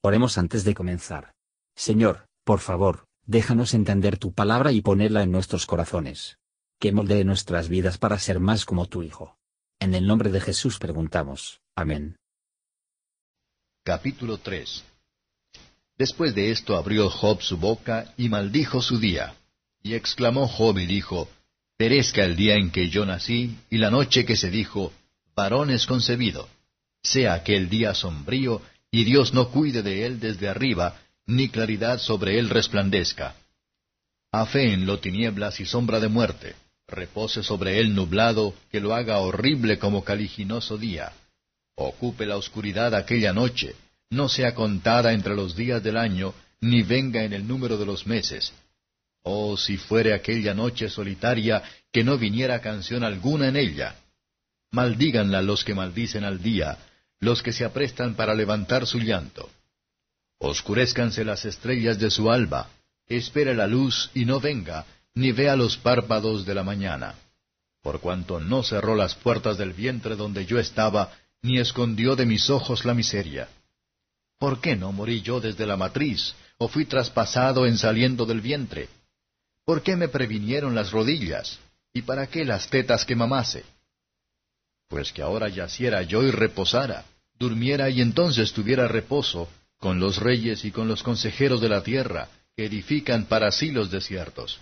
Oremos antes de comenzar. Señor, por favor, déjanos entender tu palabra y ponerla en nuestros corazones. Que moldee nuestras vidas para ser más como tu Hijo. En el nombre de Jesús preguntamos. Amén. Capítulo 3 Después de esto abrió Job su boca y maldijo su día. Y exclamó Job y dijo, Perezca el día en que yo nací y la noche que se dijo, varón es concebido. Sea aquel día sombrío y Dios no cuide de él desde arriba, ni claridad sobre él resplandezca. lo tinieblas y sombra de muerte, repose sobre él nublado, que lo haga horrible como caliginoso día. Ocupe la oscuridad aquella noche, no sea contada entre los días del año, ni venga en el número de los meses. Oh, si fuere aquella noche solitaria, que no viniera canción alguna en ella. Maldíganla los que maldicen al día, los que se aprestan para levantar su llanto. Oscurezcanse las estrellas de su alba, espere la luz y no venga, ni vea los párpados de la mañana. Por cuanto no cerró las puertas del vientre donde yo estaba, ni escondió de mis ojos la miseria. ¿Por qué no morí yo desde la matriz, o fui traspasado en saliendo del vientre? ¿Por qué me previnieron las rodillas? ¿Y para qué las tetas que mamase? Pues que ahora yaciera yo y reposara, durmiera y entonces tuviera reposo, con los reyes y con los consejeros de la tierra, que edifican para sí los desiertos,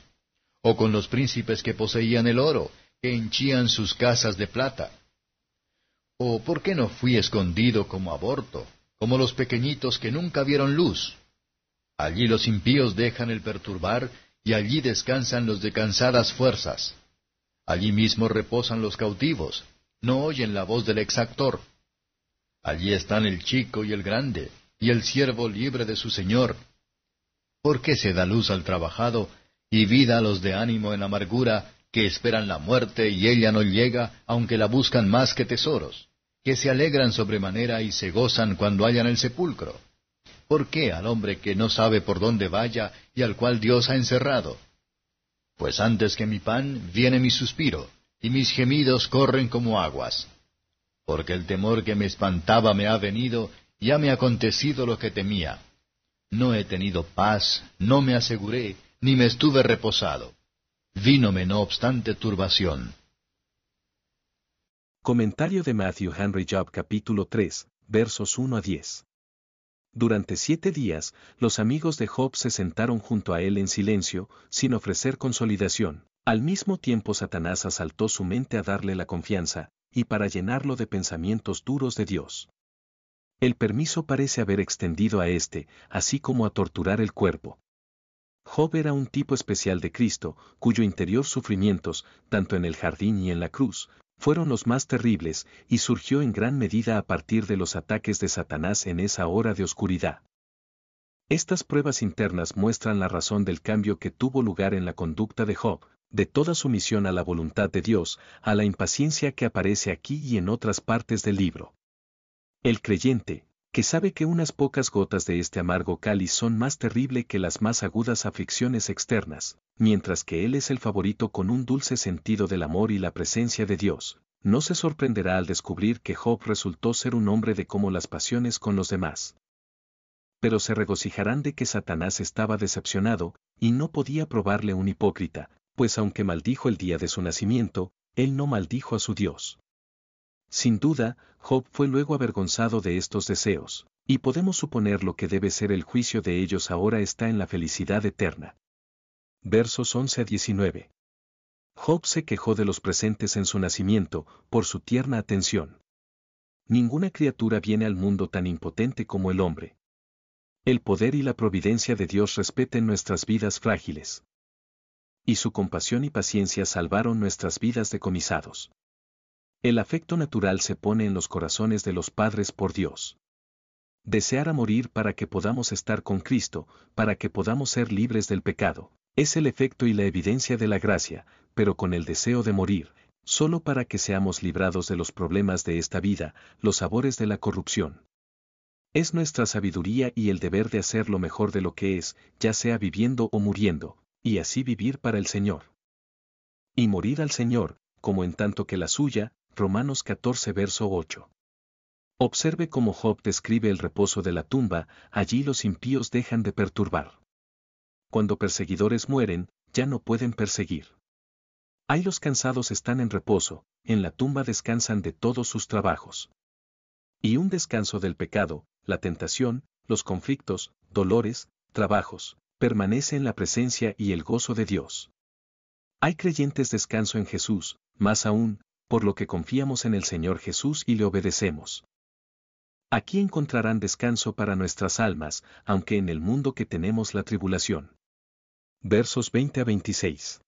o con los príncipes que poseían el oro, que henchían sus casas de plata. ¿O por qué no fui escondido como aborto, como los pequeñitos que nunca vieron luz? Allí los impíos dejan el perturbar, y allí descansan los de cansadas fuerzas. Allí mismo reposan los cautivos, no oyen la voz del exactor. Allí están el chico y el grande, y el siervo libre de su señor. ¿Por qué se da luz al trabajado, y vida a los de ánimo en amargura, que esperan la muerte y ella no llega, aunque la buscan más que tesoros, que se alegran sobremanera y se gozan cuando hallan el sepulcro? ¿Por qué al hombre que no sabe por dónde vaya y al cual Dios ha encerrado? Pues antes que mi pan viene mi suspiro, y mis gemidos corren como aguas. Porque el temor que me espantaba me ha venido, y ha me acontecido lo que temía. No he tenido paz, no me aseguré, ni me estuve reposado. Vínome no obstante turbación. Comentario de Matthew Henry Job capítulo 3, versos 1 a 10. Durante siete días, los amigos de Job se sentaron junto a él en silencio, sin ofrecer consolidación. Al mismo tiempo Satanás asaltó su mente a darle la confianza, y para llenarlo de pensamientos duros de Dios. El permiso parece haber extendido a éste, así como a torturar el cuerpo. Job era un tipo especial de Cristo, cuyo interior sufrimientos, tanto en el jardín y en la cruz, fueron los más terribles, y surgió en gran medida a partir de los ataques de Satanás en esa hora de oscuridad. Estas pruebas internas muestran la razón del cambio que tuvo lugar en la conducta de Job, de toda sumisión a la voluntad de Dios, a la impaciencia que aparece aquí y en otras partes del libro. El creyente, que sabe que unas pocas gotas de este amargo cáliz son más terrible que las más agudas aflicciones externas, mientras que él es el favorito con un dulce sentido del amor y la presencia de Dios, no se sorprenderá al descubrir que Job resultó ser un hombre de como las pasiones con los demás. Pero se regocijarán de que Satanás estaba decepcionado, y no podía probarle un hipócrita, pues aunque maldijo el día de su nacimiento, él no maldijo a su Dios. Sin duda, Job fue luego avergonzado de estos deseos, y podemos suponer lo que debe ser el juicio de ellos ahora está en la felicidad eterna. Versos 11 a 19. Job se quejó de los presentes en su nacimiento, por su tierna atención. Ninguna criatura viene al mundo tan impotente como el hombre. El poder y la providencia de Dios respeten nuestras vidas frágiles y su compasión y paciencia salvaron nuestras vidas decomisados. El afecto natural se pone en los corazones de los padres por Dios. Desear a morir para que podamos estar con Cristo, para que podamos ser libres del pecado, es el efecto y la evidencia de la gracia, pero con el deseo de morir, solo para que seamos librados de los problemas de esta vida, los sabores de la corrupción. Es nuestra sabiduría y el deber de hacer lo mejor de lo que es, ya sea viviendo o muriendo, y así vivir para el Señor. Y morir al Señor, como en tanto que la suya, Romanos 14 verso 8. Observe cómo Job describe el reposo de la tumba, allí los impíos dejan de perturbar. Cuando perseguidores mueren, ya no pueden perseguir. Ahí los cansados están en reposo, en la tumba descansan de todos sus trabajos. Y un descanso del pecado, la tentación, los conflictos, dolores, trabajos, permanece en la presencia y el gozo de Dios. Hay creyentes descanso en Jesús, más aún, por lo que confiamos en el Señor Jesús y le obedecemos. Aquí encontrarán descanso para nuestras almas, aunque en el mundo que tenemos la tribulación. Versos 20 a 26.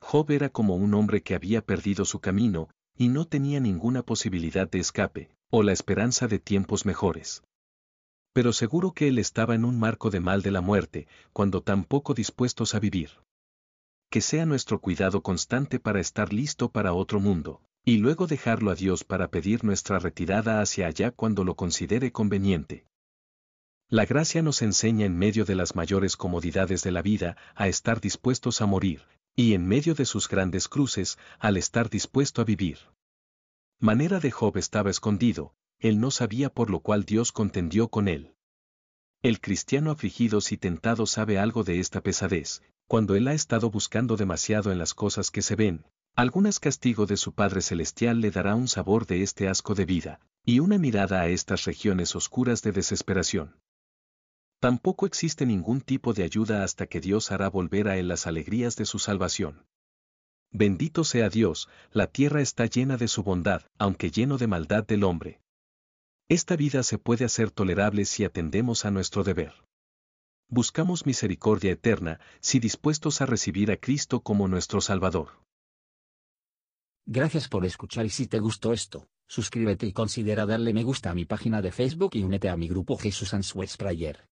Job era como un hombre que había perdido su camino, y no tenía ninguna posibilidad de escape, o la esperanza de tiempos mejores. Pero seguro que él estaba en un marco de mal de la muerte, cuando tan poco dispuestos a vivir. Que sea nuestro cuidado constante para estar listo para otro mundo, y luego dejarlo a Dios para pedir nuestra retirada hacia allá cuando lo considere conveniente. La gracia nos enseña en medio de las mayores comodidades de la vida a estar dispuestos a morir, y en medio de sus grandes cruces, al estar dispuesto a vivir. Manera de Job estaba escondido, él no sabía por lo cual Dios contendió con él. El cristiano afligido si tentado sabe algo de esta pesadez, cuando él ha estado buscando demasiado en las cosas que se ven, algunas castigo de su Padre Celestial le dará un sabor de este asco de vida, y una mirada a estas regiones oscuras de desesperación. Tampoco existe ningún tipo de ayuda hasta que Dios hará volver a él las alegrías de su salvación. Bendito sea Dios, la tierra está llena de su bondad, aunque lleno de maldad del hombre. Esta vida se puede hacer tolerable si atendemos a nuestro deber. Buscamos misericordia eterna, si dispuestos a recibir a Cristo como nuestro Salvador. Gracias por escuchar y si te gustó esto, suscríbete y considera darle me gusta a mi página de Facebook y únete a mi grupo Jesús Answers Prayer.